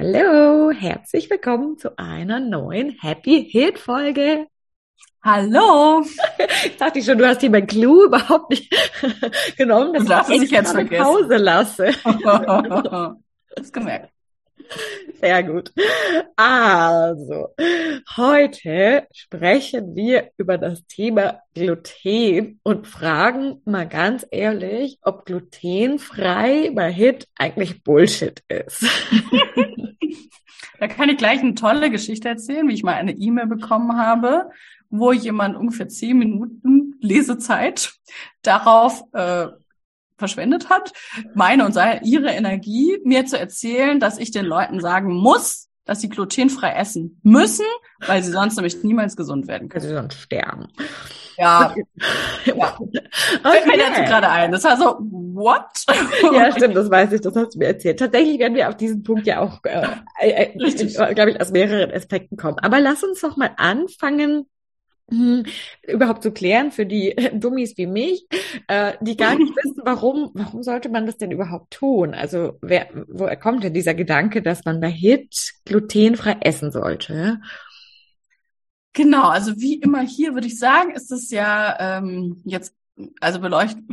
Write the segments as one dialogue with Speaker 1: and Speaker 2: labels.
Speaker 1: Hallo, herzlich willkommen zu einer neuen Happy Hit Folge.
Speaker 2: Hallo.
Speaker 1: Ich dachte schon, du hast hier mein Clou überhaupt nicht genommen,
Speaker 2: dass ich jetzt vergessen.
Speaker 1: Pause lasse.
Speaker 2: das gemerkt.
Speaker 1: Sehr gut. Also, heute sprechen wir über das Thema Gluten und fragen mal ganz ehrlich, ob glutenfrei bei HIT eigentlich Bullshit ist.
Speaker 2: Da kann ich gleich eine tolle Geschichte erzählen, wie ich mal eine E-Mail bekommen habe, wo jemand ungefähr zehn Minuten Lesezeit darauf äh, verschwendet hat, meine und seine, ihre Energie, mir zu erzählen, dass ich den Leuten sagen muss, dass sie glutenfrei essen müssen, weil sie sonst nämlich niemals gesund werden können.
Speaker 1: Also sonst sterben.
Speaker 2: Ja. ja. Okay. Fällt mir dazu gerade ein. Das war so, what?
Speaker 1: ja, stimmt, das weiß ich, das hast du mir erzählt. Tatsächlich werden wir auf diesen Punkt ja auch, äh, äh, äh glaube ich, aus mehreren Aspekten kommen. Aber lass uns doch mal anfangen, überhaupt zu klären für die Dummies wie mich, äh, die gar nicht wissen, warum, warum sollte man das denn überhaupt tun? Also wer, woher kommt denn dieser Gedanke, dass man da Hit glutenfrei essen sollte?
Speaker 2: Genau, also wie immer hier würde ich sagen, ist es ja ähm, jetzt, also beleuchten,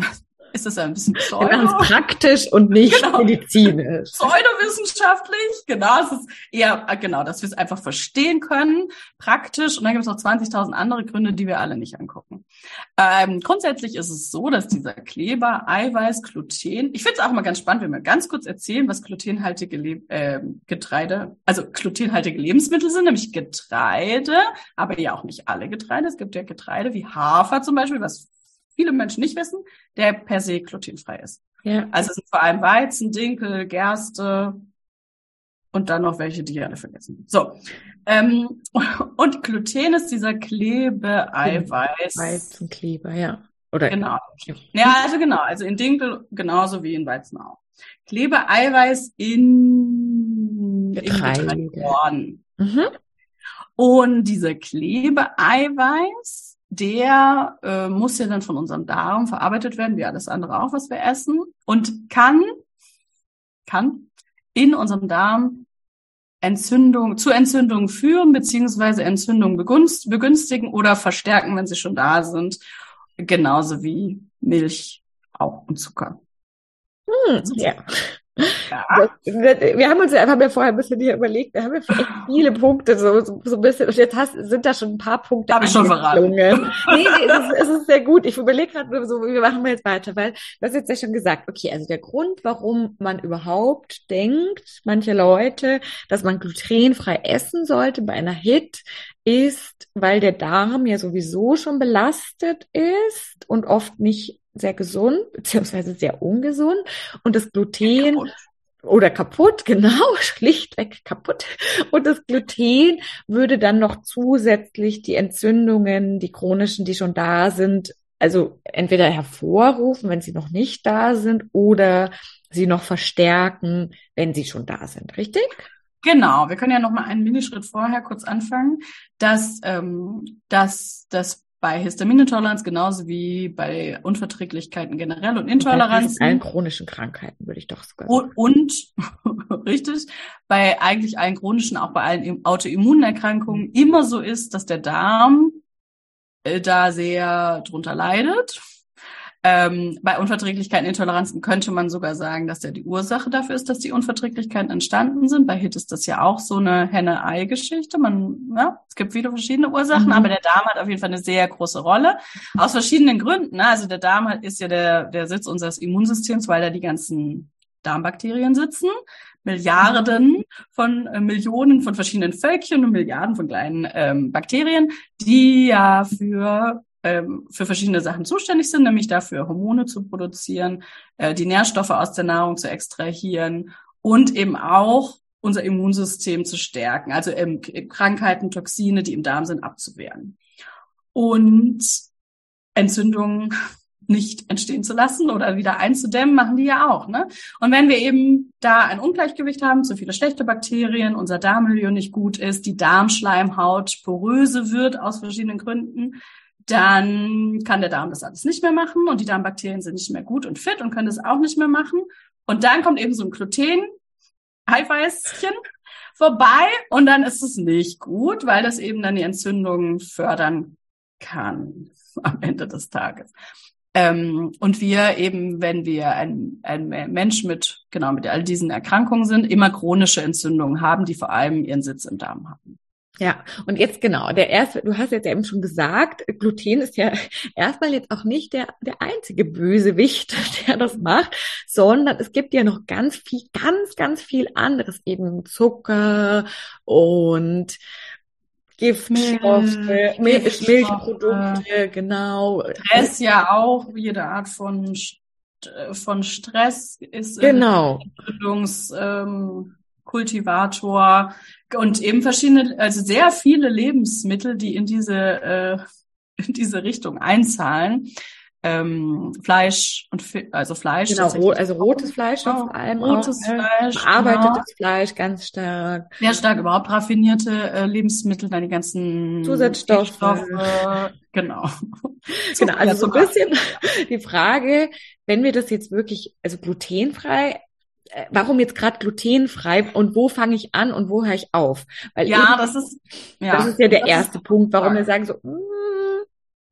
Speaker 2: ist das ein bisschen
Speaker 1: pseudo. Ganz praktisch und nicht genau. medizinisch.
Speaker 2: Pseudowissenschaftlich, genau. Es ist eher, äh, genau, dass wir es einfach verstehen können, praktisch. Und dann gibt es noch 20.000 andere Gründe, die wir alle nicht angucken. Ähm, grundsätzlich ist es so, dass dieser Kleber, Eiweiß, Gluten, ich finde es auch mal ganz spannend, wenn wir ganz kurz erzählen, was glutenhaltige Le äh, Getreide, also glutenhaltige Lebensmittel sind, nämlich Getreide, aber ja auch nicht alle Getreide. Es gibt ja Getreide wie Hafer zum Beispiel, was viele Menschen nicht wissen, der per se glutenfrei ist. Ja. Also es sind vor allem Weizen, Dinkel, Gerste und dann noch welche, die ich alle vergessen. So. Ähm, und Gluten ist dieser Klebe-Eiweiß.
Speaker 1: Weizenkleber, ja.
Speaker 2: Oder genau. Ja, also genau. Also in Dinkel genauso wie in Weizen auch. Klebe-Eiweiß in
Speaker 1: Getreide.
Speaker 2: In mhm. Und diese Klebe-Eiweiß der äh, muss ja dann von unserem Darm verarbeitet werden, wie alles andere auch, was wir essen, und kann, kann in unserem Darm Entzündung, zu Entzündungen führen, beziehungsweise Entzündungen begunst, begünstigen oder verstärken, wenn sie schon da sind. Genauso wie Milch auch und Zucker.
Speaker 1: Hm, ja. Ja. Wir haben uns ja einfach mal vorher ein bisschen hier überlegt, wir haben ja viele Punkte, so, so, so ein bisschen, und jetzt hast, sind da schon ein paar Punkte.
Speaker 2: Habe ich schon verraten.
Speaker 1: nee, nee, es ist, es ist sehr gut. Ich überlege gerade so, wie machen wir jetzt weiter, weil du hast jetzt ja schon gesagt, okay, also der Grund, warum man überhaupt denkt, manche Leute, dass man glutenfrei essen sollte bei einer HIT, ist, weil der Darm ja sowieso schon belastet ist und oft nicht sehr gesund, beziehungsweise sehr ungesund. Und das Gluten kaputt. oder kaputt, genau, schlichtweg kaputt. Und das Gluten würde dann noch zusätzlich die Entzündungen, die chronischen, die schon da sind, also entweder hervorrufen, wenn sie noch nicht da sind, oder sie noch verstärken, wenn sie schon da sind, richtig?
Speaker 2: Genau, wir können ja noch mal einen Minischritt vorher kurz anfangen, dass, ähm, dass das bei Histaminintoleranz genauso wie bei Unverträglichkeiten generell und Intoleranz.
Speaker 1: Bei allen chronischen Krankheiten würde ich doch sogar
Speaker 2: sagen. Und, und richtig, bei eigentlich allen chronischen, auch bei allen Autoimmunerkrankungen immer so ist, dass der Darm äh, da sehr drunter leidet. Ähm, bei Unverträglichkeiten, Intoleranzen könnte man sogar sagen, dass ja die Ursache dafür ist, dass die Unverträglichkeiten entstanden sind. Bei HIT ist das ja auch so eine Henne-Ei-Geschichte. Man, ja, es gibt viele verschiedene Ursachen, mhm. aber der Darm hat auf jeden Fall eine sehr große Rolle. Aus verschiedenen Gründen. Ne? Also der Darm ist ja der, der Sitz unseres Immunsystems, weil da die ganzen Darmbakterien sitzen. Milliarden von äh, Millionen von verschiedenen Völkchen und Milliarden von kleinen ähm, Bakterien, die ja für ähm, für verschiedene Sachen zuständig sind, nämlich dafür Hormone zu produzieren, äh, die Nährstoffe aus der Nahrung zu extrahieren und eben auch unser Immunsystem zu stärken, also Krankheiten, Toxine, die im Darm sind, abzuwehren. Und Entzündungen nicht entstehen zu lassen oder wieder einzudämmen, machen die ja auch. Ne? Und wenn wir eben da ein Ungleichgewicht haben, zu viele schlechte Bakterien, unser Darmmilieu nicht gut ist, die Darmschleimhaut poröse wird aus verschiedenen Gründen, dann kann der Darm das alles nicht mehr machen und die Darmbakterien sind nicht mehr gut und fit und können das auch nicht mehr machen. Und dann kommt eben so ein Gluten, Eiweißchen vorbei und dann ist es nicht gut, weil das eben dann die Entzündungen fördern kann am Ende des Tages. Ähm, und wir eben, wenn wir ein, ein Mensch mit, genau, mit all diesen Erkrankungen sind, immer chronische Entzündungen haben, die vor allem ihren Sitz im Darm haben.
Speaker 1: Ja, und jetzt genau, der erste, du hast jetzt eben schon gesagt, Gluten ist ja erstmal jetzt auch nicht der, der einzige Bösewicht, der das macht, sondern es gibt ja noch ganz viel, ganz, ganz viel anderes, eben Zucker und Giftstoffe, Milch, Milchprodukte, genau.
Speaker 2: Stress ja auch, jede Art von, von Stress ist
Speaker 1: genau.
Speaker 2: Bildungs, ähm, Kultivator und eben verschiedene, also sehr viele Lebensmittel, die in diese, äh, in diese Richtung einzahlen. Ähm, Fleisch und also Fleisch.
Speaker 1: Genau, ro also rotes Fleisch oh, vor allem
Speaker 2: rotes auch, Fleisch,
Speaker 1: verarbeitetes genau. Fleisch ganz stark.
Speaker 2: Sehr stark überhaupt raffinierte äh, Lebensmittel, dann die ganzen
Speaker 1: Zusatzstoffe.
Speaker 2: Genau.
Speaker 1: genau, also so ein bisschen die Frage, wenn wir das jetzt wirklich, also glutenfrei äh, warum jetzt gerade glutenfrei und wo fange ich an und wo höre ich auf?
Speaker 2: Weil ja, das ist
Speaker 1: ja, das ist ja der erste Punkt, warum wir sagen so. Mm,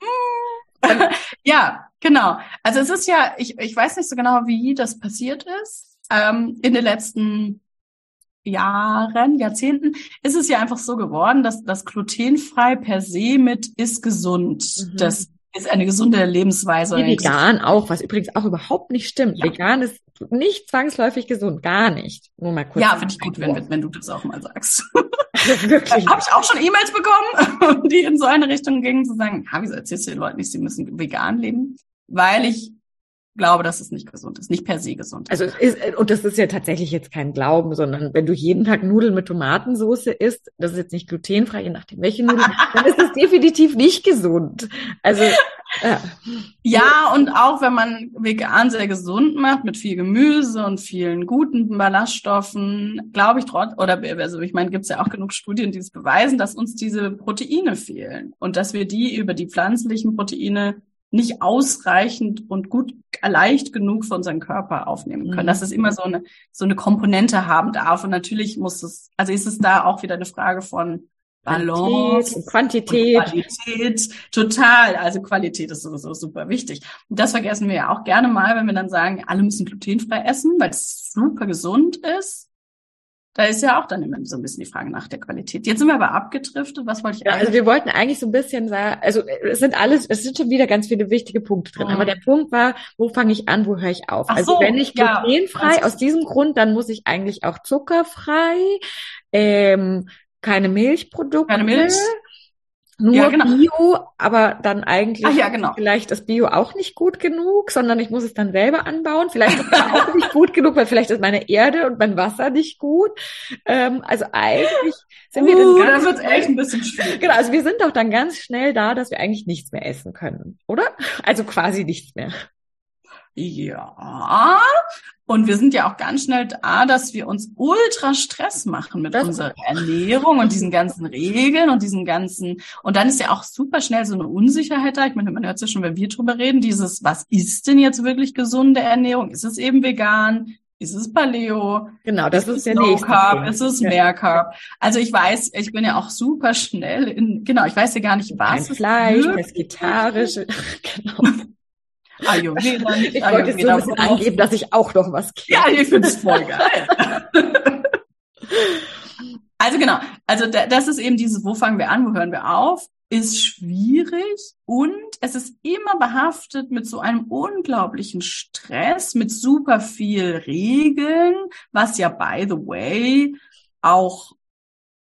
Speaker 2: mm. ja, genau. Also es ist ja, ich, ich weiß nicht so genau, wie das passiert ist. Ähm, in den letzten Jahren, Jahrzehnten ist es ja einfach so geworden, dass das glutenfrei per se mit ist gesund. Mhm. Das ist eine gesunde Lebensweise.
Speaker 1: Wie vegan auch, was übrigens auch überhaupt nicht stimmt. Ja. Vegan ist nicht zwangsläufig gesund, gar nicht. Nur mal kurz.
Speaker 2: Ja, finde ich gut, wenn, wenn du das auch mal sagst. Wirklich. Habe ich auch schon E-Mails bekommen, die in so eine Richtung gingen, zu sagen, ha, wieso erzählst du den Leuten nicht, sie müssen vegan leben? Weil ich glaube, dass es nicht gesund ist, nicht per se gesund
Speaker 1: ist. Also ist, und das ist ja tatsächlich jetzt kein Glauben, sondern wenn du jeden Tag Nudeln mit Tomatensauce isst, das ist jetzt nicht glutenfrei, je nachdem welche Nudeln, dann ist es definitiv nicht gesund. Also
Speaker 2: ja. ja, und auch wenn man vegan sehr gesund macht, mit viel Gemüse und vielen guten Ballaststoffen, glaube ich trotz, oder also ich meine, gibt es ja auch genug Studien, die es beweisen, dass uns diese Proteine fehlen und dass wir die über die pflanzlichen Proteine nicht ausreichend und gut leicht genug für unseren Körper aufnehmen können. Mhm. Dass es immer so eine, so eine Komponente haben darf. Und natürlich muss es, also ist es da auch wieder eine Frage von Balance
Speaker 1: Quantität.
Speaker 2: Qualität, total. Also Qualität ist sowieso super wichtig. Und das vergessen wir ja auch gerne mal, wenn wir dann sagen, alle müssen glutenfrei essen, weil es super gesund ist. Da ist ja auch dann immer so ein bisschen die Frage nach der Qualität. Jetzt sind wir aber abgedriftet. Was wollte ich
Speaker 1: ja, Also wir wollten eigentlich so ein bisschen sagen, also es sind alles, es sind schon wieder ganz viele wichtige Punkte drin. Mhm. Aber der Punkt war, wo fange ich an, wo höre ich auf? Ach also so, wenn ich glutenfrei, ja. aus diesem Grund, dann muss ich eigentlich auch zuckerfrei, ähm, keine Milchprodukte.
Speaker 2: Keine Milch.
Speaker 1: Nur ja, genau. Bio, aber dann eigentlich
Speaker 2: Ach, ja, genau.
Speaker 1: vielleicht das Bio auch nicht gut genug, sondern ich muss es dann selber anbauen. Vielleicht ist es auch nicht gut genug, weil vielleicht ist meine Erde und mein Wasser nicht gut. Ähm, also eigentlich sind wir
Speaker 2: uh, dann ganz, dann wird's echt ein bisschen schwierig.
Speaker 1: Genau, also wir sind doch dann ganz schnell da, dass wir eigentlich nichts mehr essen können, oder? Also quasi nichts mehr.
Speaker 2: Ja, und wir sind ja auch ganz schnell da, dass wir uns ultra Stress machen mit das unserer Ernährung und diesen ganzen Regeln und diesen ganzen, und dann ist ja auch super schnell so eine Unsicherheit da. Ich meine, man hört ja schon, wenn wir drüber reden, dieses, was ist denn jetzt wirklich gesunde Ernährung? Ist es eben vegan? Ist es Paleo?
Speaker 1: Genau, das ist, ist der
Speaker 2: nächste. Carb, ist es mehr Carb? Also ich weiß, ich bin ja auch super schnell in, genau, ich weiß ja gar nicht, was.
Speaker 1: Kein Fleisch, vegetarisch, genau.
Speaker 2: Ayurveda nicht.
Speaker 1: Ich wollte jetzt so angeben, dass ich auch noch was
Speaker 2: kenne. Ja, ich finde es voll geil. also genau, also das ist eben dieses, wo fangen wir an, wo hören wir auf? ist schwierig und es ist immer behaftet mit so einem unglaublichen Stress, mit super viel Regeln, was ja, by the way, auch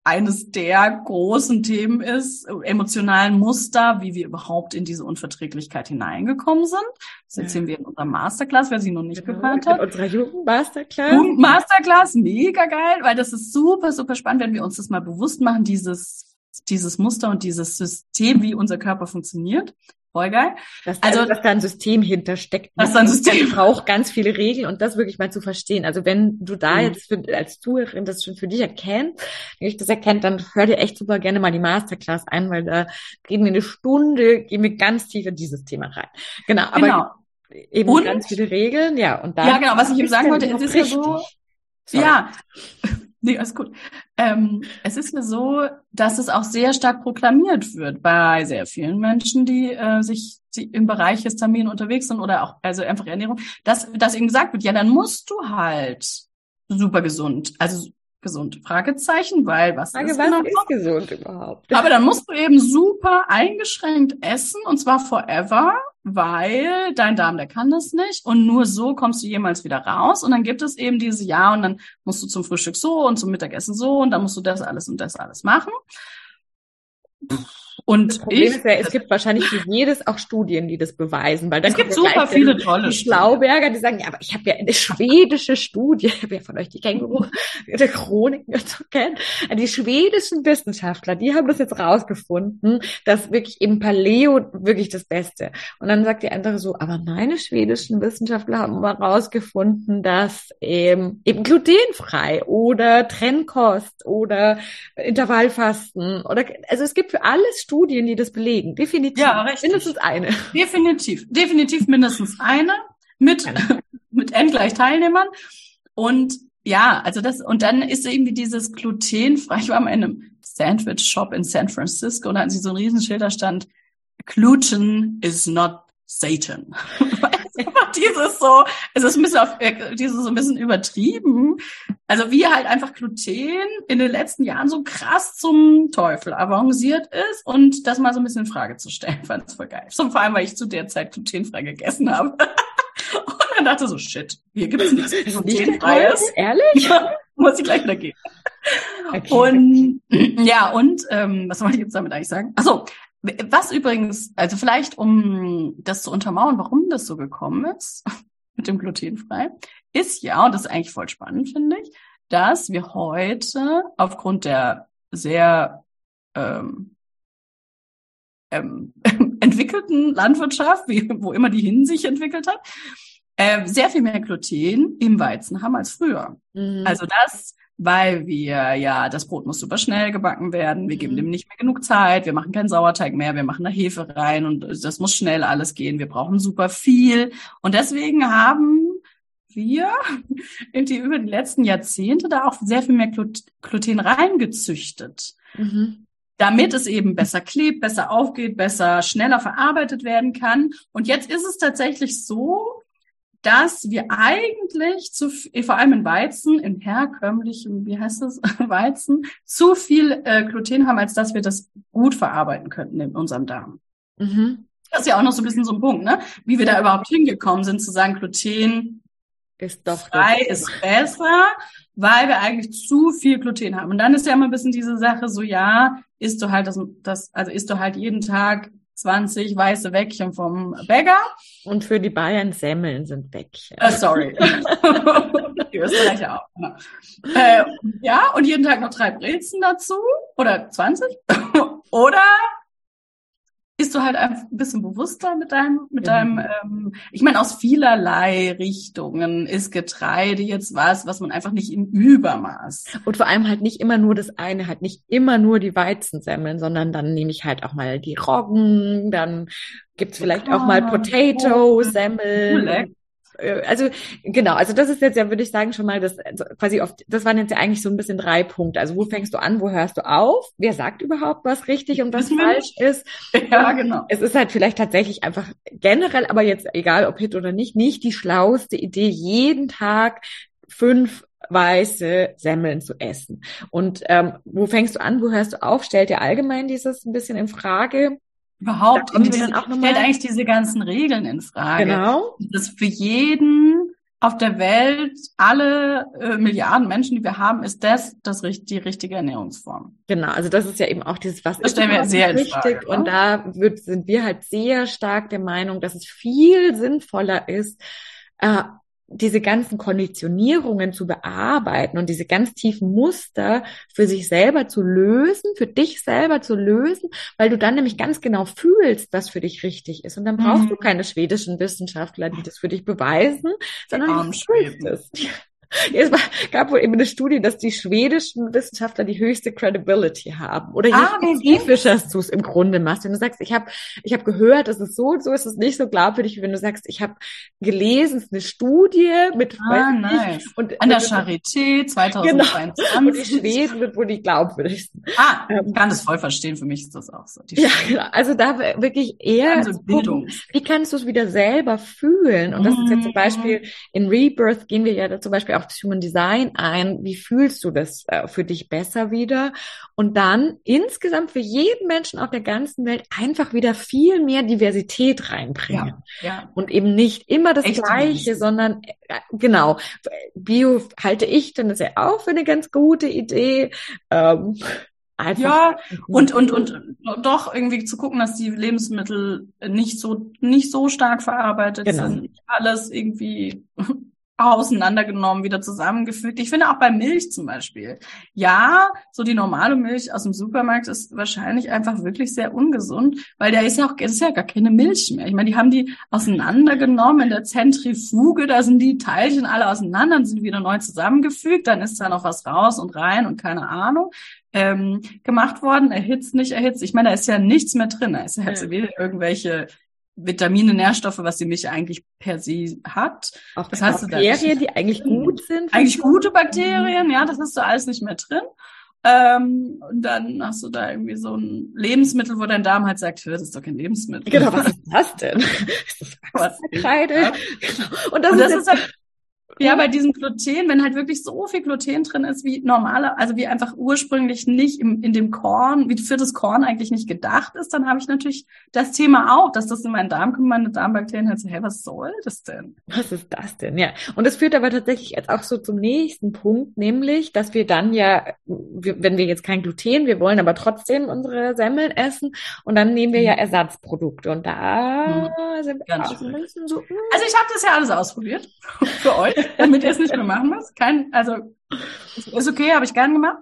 Speaker 2: eines der großen Themen ist, emotionalen Muster, wie wir überhaupt in diese Unverträglichkeit hineingekommen sind. Das erzählen wir in unserer Masterclass, wer sie noch nicht genau, gehört hat.
Speaker 1: In unserer Jugendmasterclass.
Speaker 2: Jugendmasterclass, mega geil, weil das ist super, super spannend, wenn wir uns das mal bewusst machen, dieses dieses Muster und dieses System, wie unser Körper funktioniert. Voll geil.
Speaker 1: Dass, also, dass da ein System hintersteckt.
Speaker 2: Dass da ein System
Speaker 1: braucht ganz viele Regeln und das wirklich mal zu verstehen. Also wenn du da mhm. jetzt für, als Zuhörerin das schon für dich erkennst, wenn ich das erkennt, dann hör dir echt super gerne mal die Masterclass ein, weil da reden wir eine Stunde, gehen wir ganz tief in dieses Thema rein. Genau. Aber
Speaker 2: genau.
Speaker 1: eben und, ganz viele Regeln, ja. Und dann
Speaker 2: ja, genau. Was ich eben sagen wollte, es ist ja so, Sorry. ja, Nee, alles gut. Ähm, es ist ja so, dass es auch sehr stark proklamiert wird bei sehr vielen Menschen, die äh, sich die im Bereich Histamin unterwegs sind oder auch also einfach Ernährung, dass, dass eben gesagt wird, ja, dann musst du halt super gesund, also gesund, Fragezeichen, weil was
Speaker 1: Frage, ist, was genau ist gesund überhaupt?
Speaker 2: Aber dann musst du eben super eingeschränkt essen und zwar forever weil dein Darm, der kann das nicht und nur so kommst du jemals wieder raus und dann gibt es eben diese Ja und dann musst du zum Frühstück so und zum Mittagessen so und dann musst du das alles und das alles machen. Und
Speaker 1: das Problem ich, ist ja, es gibt wahrscheinlich für jedes auch Studien, die das beweisen, weil dann
Speaker 2: es gibt super viele tolle
Speaker 1: die Schlauberger, die sagen, ja, aber ich habe ja eine schwedische Studie, wer von euch die Känguru, der Chroniken so kennt, die schwedischen Wissenschaftler, die haben das jetzt rausgefunden, dass wirklich eben Paleo wirklich das Beste. Und dann sagt die andere so, aber meine schwedischen Wissenschaftler haben mal rausgefunden, dass ähm, eben glutenfrei oder Trennkost oder Intervallfasten oder also es gibt für alles Studien die das belegen. Definitiv.
Speaker 2: Ja, richtig.
Speaker 1: Mindestens eine.
Speaker 2: Definitiv. Definitiv mindestens eine mit, mit N gleich Teilnehmern. Und ja, also das, und dann ist irgendwie dieses glutenfrei. Ich war mal in einem Sandwich-Shop in San Francisco und da hatten sie so einen Riesenschild, da stand, Gluten is not Satan. dieses so, es ist ein bisschen auf, äh, dieses so ein bisschen übertrieben. Also wie halt einfach Gluten in den letzten Jahren so krass zum Teufel avanciert ist und das mal so ein bisschen in Frage zu stellen, fand ich voll geil. So, vor allem, weil ich zu der Zeit glutenfrei gegessen habe. und dann dachte so, shit, hier gibt es nichts glutenfreies.
Speaker 1: Ehrlich?
Speaker 2: Ja, muss ich gleich wieder gehen. Okay. Und ja, und ähm, was wollte ich jetzt damit eigentlich sagen? Achso, was übrigens, also vielleicht um das zu untermauern, warum das so gekommen ist mit dem glutenfrei, ist ja, und das ist eigentlich voll spannend, finde ich, dass wir heute aufgrund der sehr ähm, ähm, entwickelten Landwirtschaft, wie, wo immer die hin sich entwickelt hat, äh, sehr viel mehr Gluten im Weizen haben als früher. Mhm. Also das weil wir ja, das Brot muss super schnell gebacken werden, wir geben mhm. dem nicht mehr genug Zeit, wir machen keinen Sauerteig mehr, wir machen da Hefe rein und das muss schnell alles gehen, wir brauchen super viel und deswegen haben wir irgendwie über die letzten Jahrzehnte da auch sehr viel mehr Gluten reingezüchtet. Mhm damit es eben besser klebt, besser aufgeht, besser, schneller verarbeitet werden kann. Und jetzt ist es tatsächlich so, dass wir eigentlich zu, vor allem in Weizen, in herkömmlichen, wie heißt das, Weizen, zu viel äh, Gluten haben, als dass wir das gut verarbeiten könnten in unserem Darm. Mhm. Das ist ja auch noch so ein bisschen so ein Punkt, ne? Wie wir da überhaupt hingekommen sind, zu sagen, Gluten
Speaker 1: ist doch
Speaker 2: frei ist besser, weil wir eigentlich zu viel Gluten haben. Und dann ist ja immer ein bisschen diese Sache so, ja, isst du halt das, das also isst du halt jeden Tag 20 weiße Wäckchen vom Bäcker.
Speaker 1: Und für die Bayern Semmeln sind Wäckchen.
Speaker 2: Uh, sorry. die Österreicher auch. Genau. Äh, ja, und jeden Tag noch drei Brezen dazu. Oder 20. Oder bist du halt einfach ein bisschen bewusster mit deinem, mit ja. deinem, ähm, ich meine, aus vielerlei Richtungen ist Getreide jetzt was, was man einfach nicht im Übermaß.
Speaker 1: Und vor allem halt nicht immer nur das eine, halt nicht immer nur die Weizensemmeln, sondern dann nehme ich halt auch mal die Roggen, dann gibt's vielleicht auch mal Potato-Semmeln. Äh, also genau, also das ist jetzt ja, würde ich sagen, schon mal das also quasi oft, das waren jetzt ja eigentlich so ein bisschen drei Punkte. Also wo fängst du an, wo hörst du auf? Wer sagt überhaupt, was richtig und was falsch ist?
Speaker 2: Ja, genau.
Speaker 1: Es ist halt vielleicht tatsächlich einfach generell, aber jetzt egal ob Hit oder nicht, nicht die schlauste Idee, jeden Tag fünf weiße Semmeln zu essen. Und ähm, wo fängst du an, wo hörst du auf? Stellt dir allgemein dieses ein bisschen in Frage?
Speaker 2: Überhaupt, da diese, stellt eigentlich diese ganzen Regeln in Frage.
Speaker 1: Genau.
Speaker 2: Das für jeden auf der Welt, alle äh, Milliarden Menschen, die wir haben, ist das, das die richtige Ernährungsform.
Speaker 1: Genau, also das ist ja eben auch dieses, was
Speaker 2: das stellen wir sehr
Speaker 1: richtig.
Speaker 2: Frage,
Speaker 1: und da wird, sind wir halt sehr stark der Meinung, dass es viel sinnvoller ist, äh, diese ganzen Konditionierungen zu bearbeiten und diese ganz tiefen Muster für sich selber zu lösen, für dich selber zu lösen, weil du dann nämlich ganz genau fühlst, was für dich richtig ist. Und dann brauchst mhm. du keine schwedischen Wissenschaftler, die das für dich beweisen, sondern du fühlst es. Es gab wohl eben eine Studie, dass die schwedischen Wissenschaftler die höchste Credibility haben. Oder je ah, spezifischer du es im Grunde machst. Wenn du sagst, ich habe ich hab gehört, es ist so und so, ist es nicht so glaubwürdig, wie wenn du sagst, ich habe gelesen, es ist eine Studie mit
Speaker 2: ah, nice. und an der Charité 2022. Genau.
Speaker 1: Und die Schweden sind wohl die glaubwürdigsten.
Speaker 2: Ah, ich kann das voll verstehen. Für mich ist das auch so.
Speaker 1: ja, genau. Also da wirklich eher,
Speaker 2: also Bildung.
Speaker 1: wie kannst du es wieder selber fühlen? Und das ist jetzt zum mhm. Beispiel in Rebirth gehen wir ja zum Beispiel auch aufs Human Design ein. Wie fühlst du das äh, für dich besser wieder? Und dann insgesamt für jeden Menschen auf der ganzen Welt einfach wieder viel mehr Diversität reinbringen.
Speaker 2: Ja, ja.
Speaker 1: Und eben nicht immer das
Speaker 2: Echt
Speaker 1: Gleiche, nicht. sondern äh, genau. Bio halte ich dann das ja auch für eine ganz gute Idee. Ähm,
Speaker 2: Einfach ja, und, und, und doch irgendwie zu gucken, dass die Lebensmittel nicht so, nicht so stark verarbeitet genau. sind. Alles irgendwie auseinandergenommen, wieder zusammengefügt. Ich finde auch bei Milch zum Beispiel. Ja, so die normale Milch aus dem Supermarkt ist wahrscheinlich einfach wirklich sehr ungesund, weil da ist ja auch, ist ja gar keine Milch mehr. Ich meine, die haben die auseinandergenommen in der Zentrifuge, da sind die Teilchen alle auseinander, dann sind wieder neu zusammengefügt, dann ist da noch was raus und rein und keine Ahnung. Ähm, gemacht worden, erhitzt, nicht erhitzt. Ich meine, da ist ja nichts mehr drin. Da ist ja, ja. irgendwelche Vitamine, Nährstoffe, was die Milch eigentlich per se hat.
Speaker 1: Auch das heißt, Bakterien, die eigentlich gut sind.
Speaker 2: Eigentlich gute Bakterien, ja, das hast du alles nicht mehr drin. Ähm, und dann hast du da irgendwie so ein Lebensmittel, wo dein Darm halt sagt, das ist doch kein Lebensmittel.
Speaker 1: Genau, was ist das denn? Ist das Kreide? Genau. Und das, und das ist, ist halt
Speaker 2: ja, bei diesem Gluten, wenn halt wirklich so viel Gluten drin ist, wie normale, also wie einfach ursprünglich nicht im, in dem Korn, wie für das Korn eigentlich nicht gedacht ist, dann habe ich natürlich das Thema auch, dass das in meinen Darm kommt, meine Darmbakterien halt so, hey, was soll das denn?
Speaker 1: Was ist das denn? Ja. Und das führt aber tatsächlich jetzt auch so zum nächsten Punkt, nämlich, dass wir dann ja, wenn wir jetzt kein Gluten, wir wollen aber trotzdem unsere Semmeln essen und dann nehmen wir ja mhm. Ersatzprodukte und da
Speaker 2: mhm. sind wir auch ein bisschen so. Hm. Also ich habe das ja alles ausprobiert für euch. damit ihr es nicht mehr machen müsst. Kein, also ist okay, habe ich gern gemacht.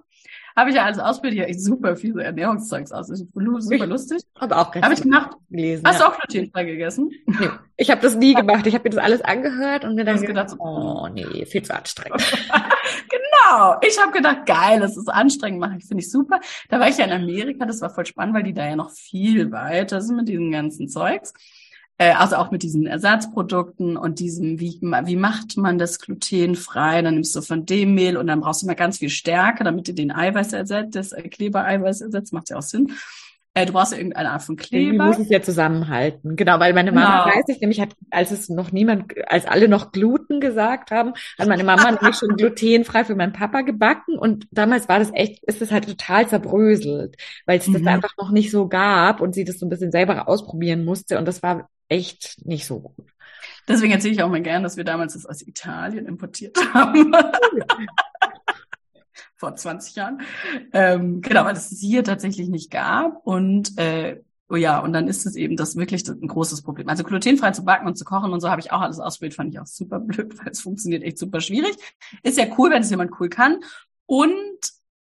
Speaker 2: Habe ich ja alles ausprobiert. Ja, super viele Ernährungszeugs aus. Ist super lustig.
Speaker 1: Habe auch
Speaker 2: Habe ich gemacht.
Speaker 1: Gelesen,
Speaker 2: Hast ja. du auch glutenfrei gegessen?
Speaker 1: Nee, ich habe das nie gemacht. Ich habe mir das alles angehört und mir dann gedacht, so, oh nee, viel zu anstrengend.
Speaker 2: genau. Ich habe gedacht, geil, das ist anstrengend, mache ich, finde ich super. Da war ich ja in Amerika, das war voll spannend, weil die da ja noch viel weiter sind mit diesem ganzen Zeugs. Äh, also auch mit diesen Ersatzprodukten und diesem, wie, wie macht man das glutenfrei? Dann nimmst du von dem Mehl und dann brauchst du mal ganz viel Stärke, damit du den Eiweiß ersetzt, das Klebereiweiß ersetzt, macht ja auch Sinn. Äh, du brauchst ja irgendeine Art von Kleber.
Speaker 1: Du musst es ja zusammenhalten. Genau, weil meine Mama genau. weiß ich nämlich, hat, als es noch niemand, als alle noch Gluten gesagt haben, hat meine Mama nämlich schon glutenfrei für meinen Papa gebacken und damals war das echt, ist es halt total zerbröselt, weil es mhm. das einfach noch nicht so gab und sie das so ein bisschen selber ausprobieren musste und das war echt nicht so gut.
Speaker 2: Deswegen erzähle ich auch mal gern, dass wir damals das aus Italien importiert haben. Vor 20 Jahren. Ähm, genau, weil es hier tatsächlich nicht gab. Und äh, oh ja, und dann ist es eben das wirklich ein großes Problem. Also glutenfrei zu backen und zu kochen und so habe ich auch alles ausprobiert, fand ich auch super blöd, weil es funktioniert echt super schwierig. Ist ja cool, wenn es jemand cool kann. Und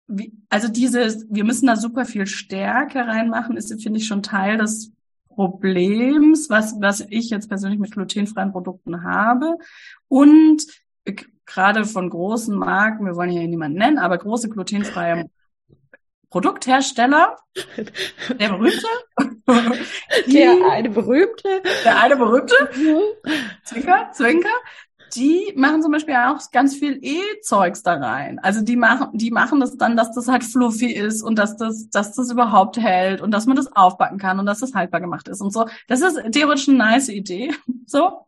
Speaker 2: wie, also dieses, wir müssen da super viel Stärke reinmachen, ist, finde ich, schon Teil des Problems, was, was ich jetzt persönlich mit glutenfreien Produkten habe. Und gerade von großen Marken, wir wollen hier niemanden nennen, aber große glutenfreie Produkthersteller, der berühmte,
Speaker 1: der eine berühmte,
Speaker 2: der eine berühmte, Zwinker, Zwinker, die machen zum Beispiel auch ganz viel E-Zeugs da rein. Also die machen, die machen das dann, dass das halt fluffy ist und dass das, dass das überhaupt hält und dass man das aufbacken kann und dass das haltbar gemacht ist und so. Das ist theoretisch eine nice Idee. So.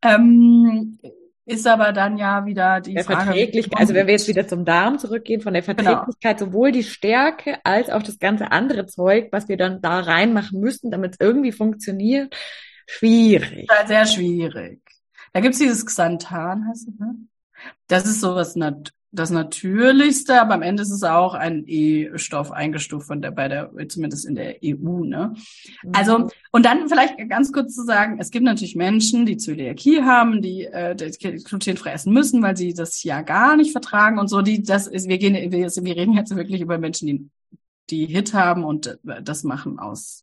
Speaker 2: Ähm, ist aber dann ja wieder die
Speaker 1: der
Speaker 2: Frage.
Speaker 1: Verträglichkeit, also wenn wir jetzt wieder zum Darm zurückgehen, von der genau. Verträglichkeit genau. sowohl die Stärke als auch das ganze andere Zeug, was wir dann da reinmachen müssten, damit es irgendwie funktioniert, schwierig.
Speaker 2: Sehr schwierig. Da gibt's dieses Xanthan, heißt es, ne? Das ist sowas nat das Natürlichste, aber am Ende ist es auch ein E-Stoff eingestuft von der, bei der, zumindest in der EU, ne? Mhm. Also, und dann vielleicht ganz kurz zu sagen, es gibt natürlich Menschen, die Zöliakie haben, die, äh, die glutenfrei essen müssen, weil sie das ja gar nicht vertragen und so, die, das ist, wir gehen, wir, wir reden jetzt wirklich über Menschen, die, die Hit haben und das machen aus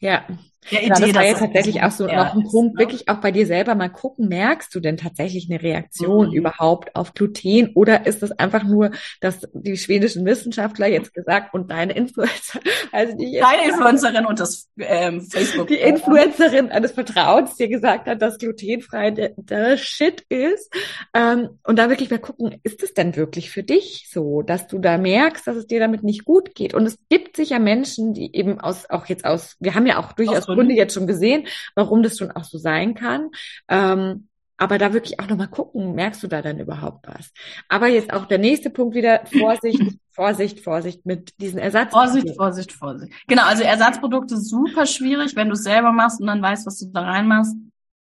Speaker 1: ja, genau, das war jetzt tatsächlich auch so noch ein Punkt, ne? wirklich auch bei dir selber mal gucken, merkst du denn tatsächlich eine Reaktion mhm. überhaupt auf Gluten oder ist das einfach nur, dass die schwedischen Wissenschaftler jetzt gesagt und deine Influencer,
Speaker 2: also die Deine Influencerin und das ähm, Facebook.
Speaker 1: Die Influencerin eines Vertrauens dir gesagt hat, dass glutenfrei der, der Shit ist. Ähm, und da wirklich mal gucken, ist es denn wirklich für dich so, dass du da merkst, dass es dir damit nicht gut geht? Und es gibt sicher Menschen, die eben aus, auch jetzt aus, wir haben ja auch durchaus Gründe jetzt schon gesehen, warum das schon auch so sein kann. Ähm, aber da wirklich auch nochmal gucken, merkst du da dann überhaupt was? Aber jetzt auch der nächste Punkt wieder, Vorsicht, Vorsicht, Vorsicht mit diesen Ersatzprodukten.
Speaker 2: Vorsicht, Vorsicht, Vorsicht. Genau, also Ersatzprodukte super schwierig, wenn du es selber machst und dann weißt, was du da reinmachst.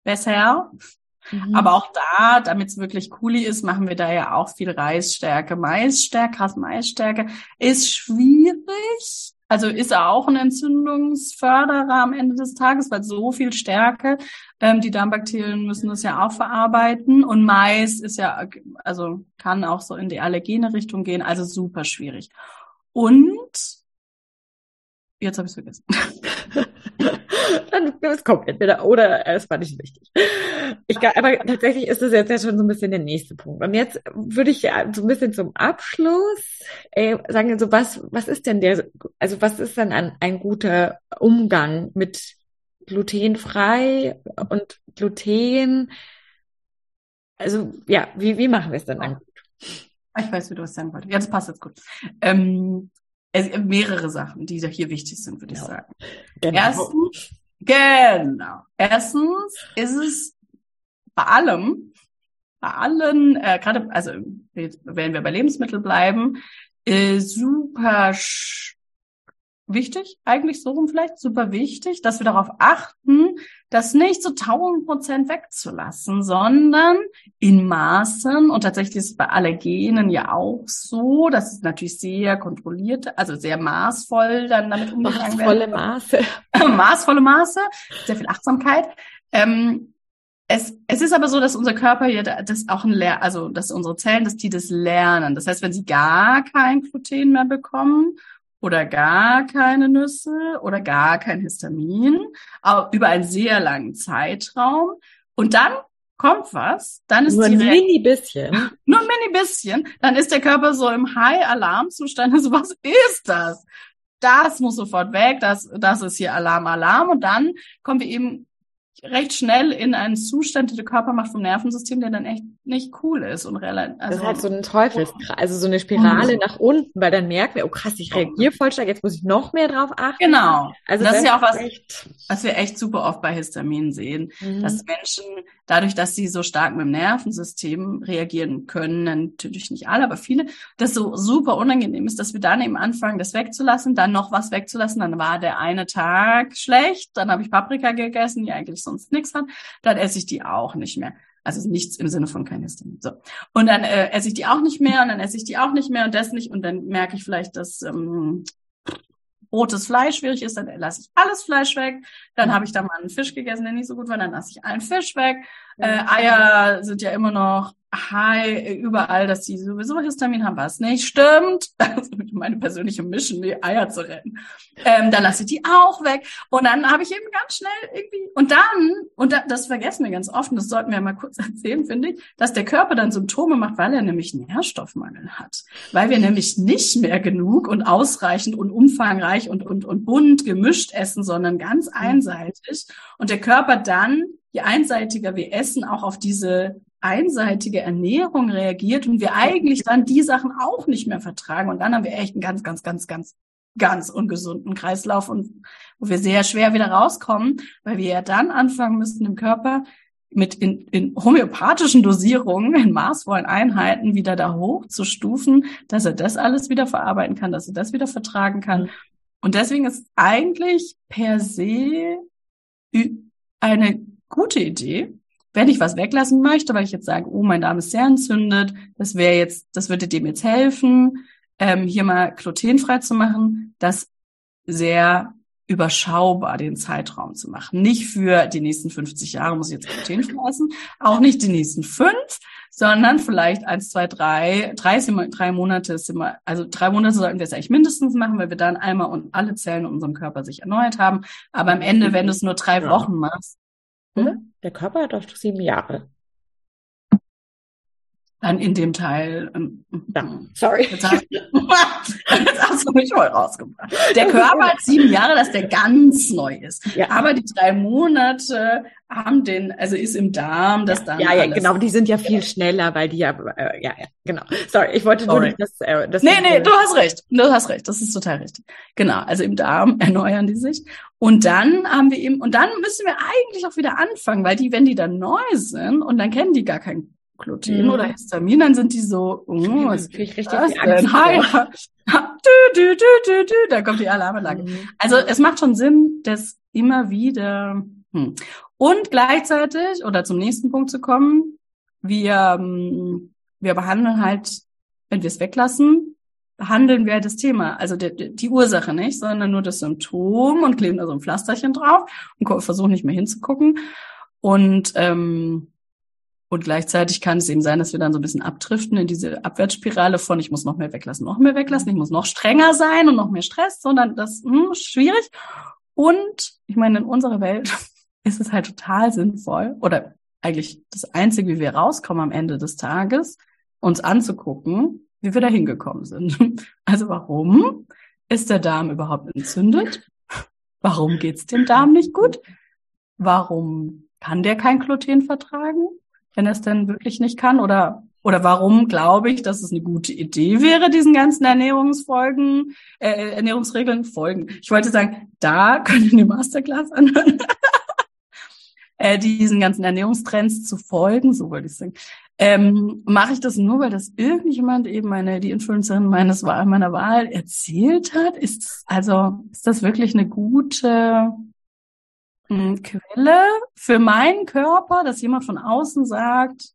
Speaker 2: Besser. Mhm. Aber auch da, damit es wirklich cool ist, machen wir da ja auch viel Reisstärke. Maisstärke, Maisstärke ist schwierig. Also ist er auch ein Entzündungsförderer am Ende des Tages, weil so viel Stärke, ähm, die Darmbakterien müssen das ja auch verarbeiten. Und Mais ist ja, also kann auch so in die allergene Richtung gehen, also super schwierig. Und jetzt habe ich es vergessen.
Speaker 1: Dann es kommt entweder oder es war nicht wichtig. Ich, aber tatsächlich ist das jetzt ja schon so ein bisschen der nächste Punkt. Und jetzt würde ich ja so ein bisschen zum Abschluss äh, sagen, so was, was ist denn der, also was ist denn ein, ein guter Umgang mit glutenfrei und Gluten? Also ja, wie, wie machen wir es denn dann gut?
Speaker 2: Ich weiß, wie du es sagen wolltest. Ja, das passt jetzt gut. Ähm, es, mehrere Sachen, die hier wichtig sind, würde genau. ich sagen. Genau. Erstens, genau. Erstens ist es bei allem, bei allen, äh, gerade, also wenn wir bei Lebensmitteln bleiben, äh, super wichtig, eigentlich so rum vielleicht, super wichtig, dass wir darauf achten, das nicht zu so 1000 Prozent wegzulassen, sondern in Maßen, und tatsächlich ist es bei Allergenen ja auch so, dass es natürlich sehr kontrolliert, also sehr maßvoll dann damit umgegangen
Speaker 1: Maßvolle Maße.
Speaker 2: maßvolle Maße, sehr viel Achtsamkeit. Ähm, es, es ist aber so, dass unser Körper ja das auch ein Lehr also dass unsere Zellen, dass die das lernen. Das heißt, wenn sie gar kein Gluten mehr bekommen oder gar keine Nüsse oder gar kein Histamin über einen sehr langen Zeitraum. Und dann kommt was, dann ist
Speaker 1: nur ein mini bisschen,
Speaker 2: nur ein mini bisschen, dann ist der Körper so im High-Alarm-Zustand. Also was ist das? Das muss sofort weg, das, das ist hier Alarm, Alarm. Und dann kommen wir eben recht schnell in einen Zustand, den der Körper macht vom Nervensystem, der dann echt nicht cool ist und relativ.
Speaker 1: Also, das ist halt so ein Teufelskreis, also so eine Spirale mhm. nach unten, weil dann merken wir, oh krass, ich reagiere voll stark, jetzt muss ich noch mehr drauf achten.
Speaker 2: Genau. Also das, das ist ja auch was, echt... was wir echt super oft bei Histamin sehen, mhm. dass Menschen dadurch, dass sie so stark mit dem Nervensystem reagieren können, natürlich nicht alle, aber viele, das so super unangenehm ist, dass wir dann eben anfangen, das wegzulassen, dann noch was wegzulassen, dann war der eine Tag schlecht, dann habe ich Paprika gegessen, die eigentlich sonst nichts hat, dann esse ich die auch nicht mehr. Also nichts im Sinne von kein Histamin. So. Und dann äh, esse ich die auch nicht mehr und dann esse ich die auch nicht mehr und das nicht und dann merke ich vielleicht, dass ähm, rotes Fleisch schwierig ist, dann lasse ich alles Fleisch weg. Dann mhm. habe ich da mal einen Fisch gegessen, der nicht so gut war, dann lasse ich allen Fisch weg. Äh, Eier sind ja immer noch hi, überall, dass die sowieso Histamin haben, was nicht stimmt. Also meine persönliche Mission, die Eier zu retten. Ähm, dann lasse ich die auch weg. Und dann habe ich eben ganz schnell irgendwie, und dann, und da, das vergessen wir ganz oft, und das sollten wir mal kurz erzählen, finde ich, dass der Körper dann Symptome macht, weil er nämlich Nährstoffmangel hat. Weil wir nämlich nicht mehr genug und ausreichend und umfangreich und, und, und bunt gemischt essen, sondern ganz mhm. einseitig. Und der Körper dann, je einseitiger wir essen, auch auf diese einseitige Ernährung reagiert und wir eigentlich dann die Sachen auch nicht mehr vertragen. Und dann haben wir echt einen ganz, ganz, ganz, ganz, ganz ungesunden Kreislauf und wo wir sehr schwer wieder rauskommen, weil wir ja dann anfangen müssen, im Körper mit in, in homöopathischen Dosierungen, in maßvollen Einheiten wieder da hochzustufen, dass er das alles wieder verarbeiten kann, dass er das wieder vertragen kann. Und deswegen ist eigentlich per se eine gute Idee, wenn ich was weglassen möchte, weil ich jetzt sage, oh, mein Darm ist sehr entzündet, das wäre jetzt, das würde dem jetzt helfen, ähm, hier mal glutenfrei zu machen, das sehr überschaubar den Zeitraum zu machen. Nicht für die nächsten 50 Jahre muss ich jetzt glutenfrei essen, auch nicht die nächsten fünf, sondern vielleicht eins, zwei, drei, drei, drei Monate ist immer, also drei Monate sollten wir es eigentlich mindestens machen, weil wir dann einmal und alle Zellen in unserem Körper sich erneuert haben. Aber am Ende, wenn du es nur drei Wochen machst,
Speaker 1: hm? Der Körper hat doch sieben Jahre.
Speaker 2: Dann in dem Teil. Ähm,
Speaker 1: ja, sorry.
Speaker 2: Jetzt hast, jetzt hast, du mich voll rausgebracht. Der Körper hat sieben Jahre, dass der ganz neu ist. Ja. Aber die drei Monate haben den, also ist im Darm, das dann.
Speaker 1: Ja, ja, genau, die sind ja viel schneller, weil die ja, äh, ja, ja, genau. Sorry, ich wollte Sorry. nur nicht, dass,
Speaker 2: äh, das. Nee, nee, du hast recht. Du hast recht. Das ist total richtig. Genau. Also im Darm erneuern die sich. Und dann haben wir eben, und dann müssen wir eigentlich auch wieder anfangen, weil die, wenn die dann neu sind und dann kennen die gar kein Gluten mhm. oder Histamin, dann sind die so, oh, was kriege ich richtig das denn? Hi. du, du, du, du, du, da kommt die Alarmanlage. Mhm. Also es macht schon Sinn, das immer wieder. Hm. Und gleichzeitig, oder zum nächsten Punkt zu kommen, wir, ähm, wir behandeln halt, wenn wir es weglassen, behandeln wir das Thema, also die, die Ursache nicht, sondern nur das Symptom und kleben da so ein Pflasterchen drauf und versuchen nicht mehr hinzugucken. Und ähm, und gleichzeitig kann es eben sein, dass wir dann so ein bisschen abdriften in diese Abwärtsspirale von, ich muss noch mehr weglassen, noch mehr weglassen, ich muss noch strenger sein und noch mehr Stress, sondern das hm, schwierig. Und ich meine, in unserer Welt ist es halt total sinnvoll oder eigentlich das Einzige, wie wir rauskommen am Ende des Tages, uns anzugucken, wie wir da hingekommen sind. Also warum ist der Darm überhaupt entzündet? Warum geht's dem Darm nicht gut? Warum kann der kein Gluten vertragen? Wenn er es denn wirklich nicht kann? Oder, oder warum glaube ich, dass es eine gute Idee wäre, diesen ganzen Ernährungsfolgen, äh, Ernährungsregeln folgen? Ich wollte sagen, da können wir eine Masterclass anhören. äh, diesen ganzen Ernährungstrends zu folgen, so wollte ich sagen. Ähm, Mache ich das nur, weil das irgendjemand eben meine, die Influencerin meines meiner Wahl erzählt hat? Ist also ist das wirklich eine gute Quelle für meinen Körper, dass jemand von außen sagt,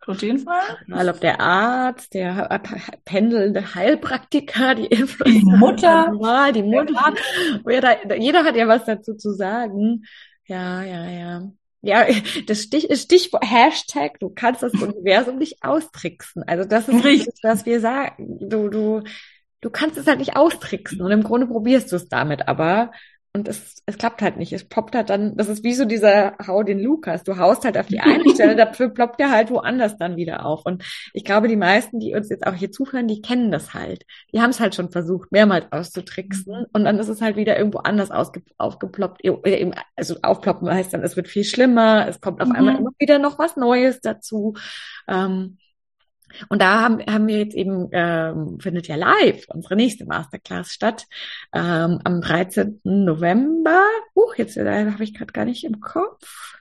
Speaker 2: glutenfrei?
Speaker 1: Mal ob der Arzt, der pendelnde Heilpraktiker, die
Speaker 2: Influencer, die
Speaker 1: Mutter, die Mutter. Jeder, jeder hat ja was dazu zu sagen. Ja, ja, ja. Ja, das Stich, Stichwort Hashtag, du kannst das Universum nicht austricksen. Also das ist Richtig. was wir sagen. Du, du, du kannst es halt nicht austricksen und im Grunde probierst du es damit, aber und es, es klappt halt nicht. Es poppt halt dann, das ist wie so dieser Hau den Lukas. Du haust halt auf die eine Stelle, dafür ploppt er halt woanders dann wieder auf. Und ich glaube, die meisten, die uns jetzt auch hier zuhören, die kennen das halt. Die haben es halt schon versucht, mehrmals auszutricksen. Mhm. Und dann ist es halt wieder irgendwo anders ausge, aufgeploppt. Also aufploppen heißt dann, es wird viel schlimmer, es kommt auf mhm. einmal immer wieder noch was Neues dazu. Ähm, und da haben, haben wir jetzt eben, ähm, findet ja live unsere nächste Masterclass statt, ähm, am 13. November. Huch, jetzt äh, habe ich gerade gar nicht im Kopf.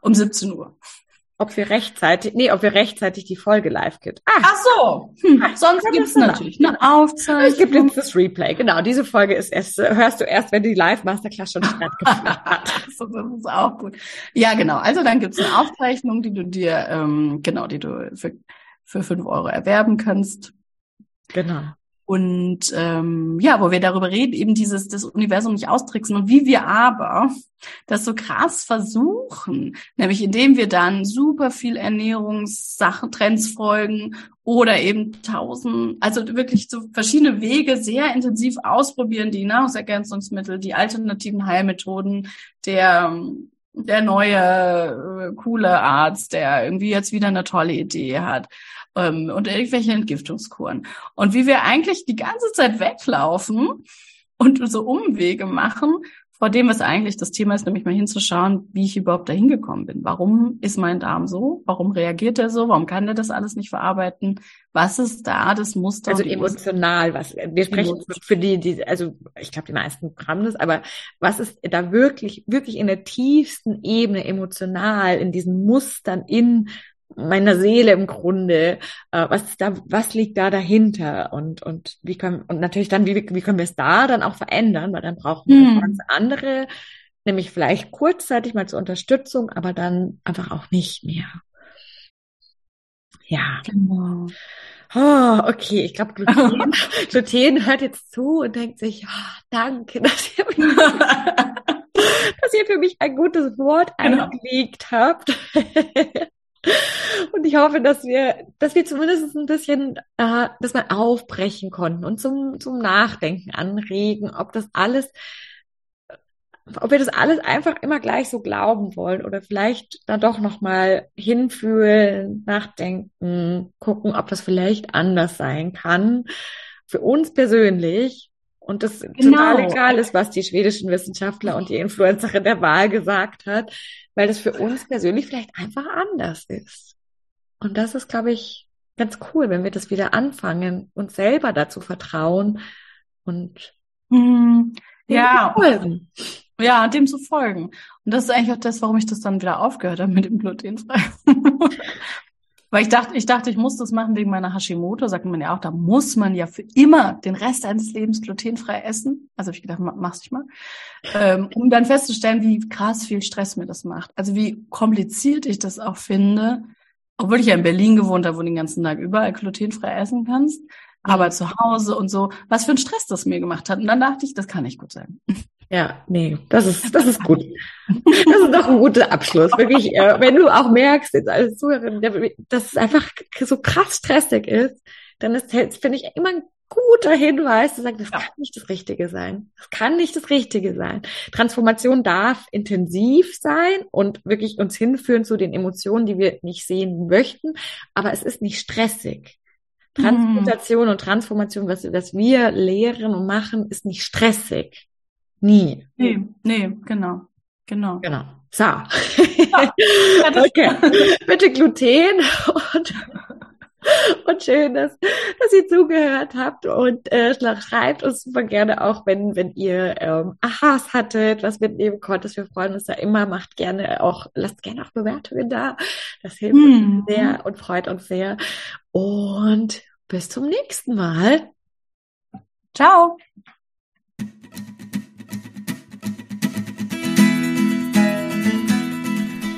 Speaker 2: Um 17 Uhr.
Speaker 1: Ob wir rechtzeitig, nee, ob wir rechtzeitig die Folge live gibt.
Speaker 2: Ah, Ach so. Hm. Sonst gibt's natürlich eine Aufzeichnung. Es
Speaker 1: gibt jetzt das Replay. Genau, diese Folge ist erst, hörst du erst, wenn die Live-Masterclass schon stattgefunden hat.
Speaker 2: das ist auch gut. Ja, genau. Also dann gibt's eine Aufzeichnung, die du dir, ähm, genau, die du für für fünf Euro erwerben kannst.
Speaker 1: Genau.
Speaker 2: Und ähm, ja, wo wir darüber reden, eben dieses das Universum nicht austricksen und wie wir aber das so krass versuchen, nämlich indem wir dann super viel Ernährungssachen, Trends folgen oder eben tausend, also wirklich so verschiedene Wege sehr intensiv ausprobieren, die Nahrungsergänzungsmittel, die alternativen Heilmethoden, der der neue äh, coole Arzt, der irgendwie jetzt wieder eine tolle Idee hat ähm, und irgendwelche Entgiftungskuren. Und wie wir eigentlich die ganze Zeit weglaufen und so Umwege machen vor dem, was eigentlich das Thema ist, nämlich mal hinzuschauen, wie ich überhaupt dahin gekommen bin. Warum ist mein Darm so? Warum reagiert er so? Warum kann er das alles nicht verarbeiten? Was ist da das Muster?
Speaker 1: Also emotional, was wir sprechen Emotion. für die, die, also ich glaube, die meisten haben das, aber was ist da wirklich, wirklich in der tiefsten Ebene emotional, in diesen Mustern in meiner Seele im Grunde, äh, was da, was liegt da dahinter und und wie können und natürlich dann wie wie können wir es da dann auch verändern, weil dann brauchen wir hm. ganz andere, nämlich vielleicht kurzzeitig mal zur Unterstützung, aber dann einfach auch nicht mehr. Ja. Genau. Oh, okay, ich glaube, Gluten, Gluten hört jetzt zu und denkt sich, oh, danke, dass ihr, mich, dass ihr für mich ein gutes Wort genau. eingelegt habt. Und ich hoffe, dass wir, dass wir zumindest ein bisschen äh, das mal aufbrechen konnten und zum, zum Nachdenken anregen, ob das alles, ob wir das alles einfach immer gleich so glauben wollen oder vielleicht dann doch nochmal hinfühlen, nachdenken, gucken, ob das vielleicht anders sein kann. Für uns persönlich und das genau. total egal ist, was die schwedischen Wissenschaftler und die Influencerin der Wahl gesagt hat, weil das für uns persönlich vielleicht einfach anders ist. Und das ist, glaube ich, ganz cool, wenn wir das wieder anfangen, uns selber dazu vertrauen und
Speaker 2: hm, ja, folgen. Ja, dem zu folgen. Und das ist eigentlich auch das, warum ich das dann wieder aufgehört habe mit dem glutenfrei. Weil ich dachte, ich dachte, ich muss das machen wegen meiner Hashimoto, sagt man ja auch, da muss man ja für immer den Rest eines Lebens glutenfrei essen. Also habe ich gedacht, mach's dich mal. Ähm, um dann festzustellen, wie krass viel Stress mir das macht. Also wie kompliziert ich das auch finde, obwohl ich ja in Berlin gewohnt habe, wo du den ganzen Tag überall glutenfrei essen kannst, aber zu Hause und so, was für ein Stress das mir gemacht hat. Und dann dachte ich, das kann nicht gut sein.
Speaker 1: Ja, nee, das ist, das ist gut. Das ist doch ein guter Abschluss. Wirklich, äh, wenn du auch merkst, jetzt als Zuhörerin, dass es einfach so krass stressig ist, dann ist, finde ich, immer ein guter Hinweis zu sagen, das ja. kann nicht das Richtige sein. Das kann nicht das Richtige sein. Transformation darf intensiv sein und wirklich uns hinführen zu den Emotionen, die wir nicht sehen möchten, aber es ist nicht stressig. Transmutation mhm. und Transformation, was, was wir lehren und machen, ist nicht stressig. Nie.
Speaker 2: Nee, nee, genau. Genau.
Speaker 1: Genau. So. Ja, okay. Bitte Gluten und, und schön, dass, dass ihr zugehört habt und äh, schreibt uns super gerne auch, wenn, wenn ihr ähm, Aha's hattet, was mitnehmen konntet. Wir freuen uns da immer. Macht gerne auch, lasst gerne auch Bewertungen da. Das hilft hm. uns sehr und freut uns sehr. Und bis zum nächsten Mal.
Speaker 2: Ciao.